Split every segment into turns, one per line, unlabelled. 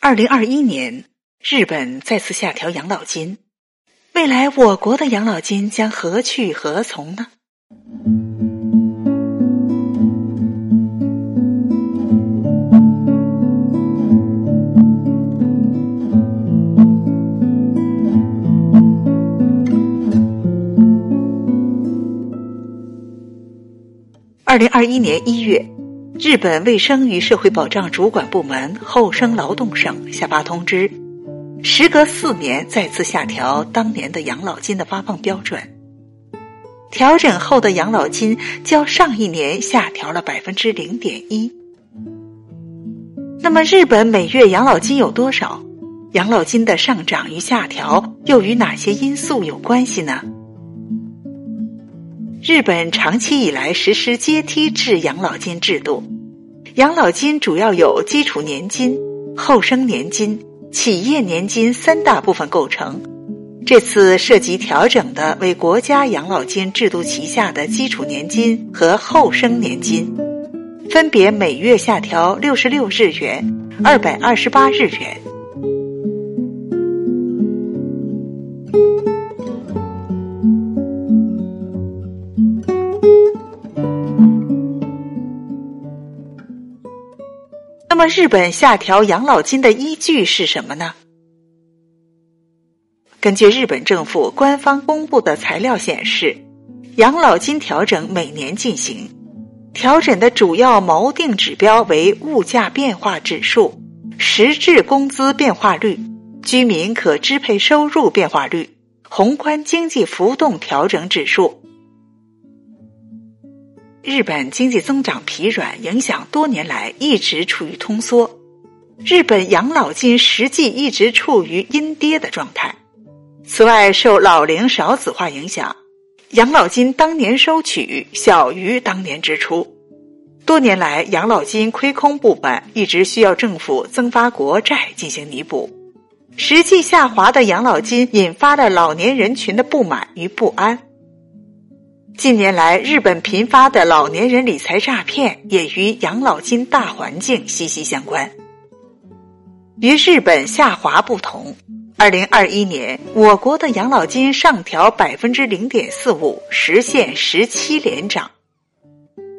二零二一年，日本再次下调养老金，未来我国的养老金将何去何从呢？二零二一年一月，日本卫生与社会保障主管部门厚生劳动省下发通知，时隔四年再次下调当年的养老金的发放标准。调整后的养老金较上一年下调了百分之零点一。那么，日本每月养老金有多少？养老金的上涨与下调又与哪些因素有关系呢？日本长期以来实施阶梯制养老金制度，养老金主要有基础年金、后生年金、企业年金三大部分构成。这次涉及调整的为国家养老金制度旗下的基础年金和后生年金，分别每月下调六十六日元、二百二十八日元。么，日本下调养老金的依据是什么呢？根据日本政府官方公布的材料显示，养老金调整每年进行，调整的主要锚定指标为物价变化指数、实质工资变化率、居民可支配收入变化率、宏观经济浮动调整指数。日本经济增长疲软，影响多年来一直处于通缩。日本养老金实际一直处于阴跌的状态。此外，受老龄少子化影响，养老金当年收取小于当年支出。多年来，养老金亏空部分一直需要政府增发国债进行弥补。实际下滑的养老金引发了老年人群的不满与不安。近年来，日本频发的老年人理财诈骗也与养老金大环境息息相关。与日本下滑不同，二零二一年我国的养老金上调百分之零点四五，实现十七连涨，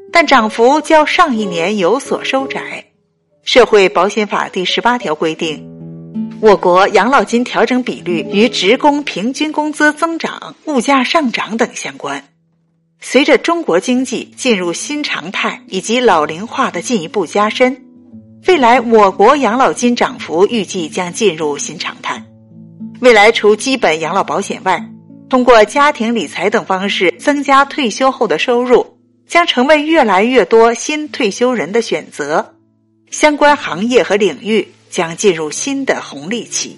但涨幅较上一年有所收窄。社会保险法第十八条规定，我国养老金调整比率与职工平均工资增长、物价上涨等相关。随着中国经济进入新常态以及老龄化的进一步加深，未来我国养老金涨幅预计将进入新常态。未来除基本养老保险外，通过家庭理财等方式增加退休后的收入，将成为越来越多新退休人的选择。相关行业和领域将进入新的红利期。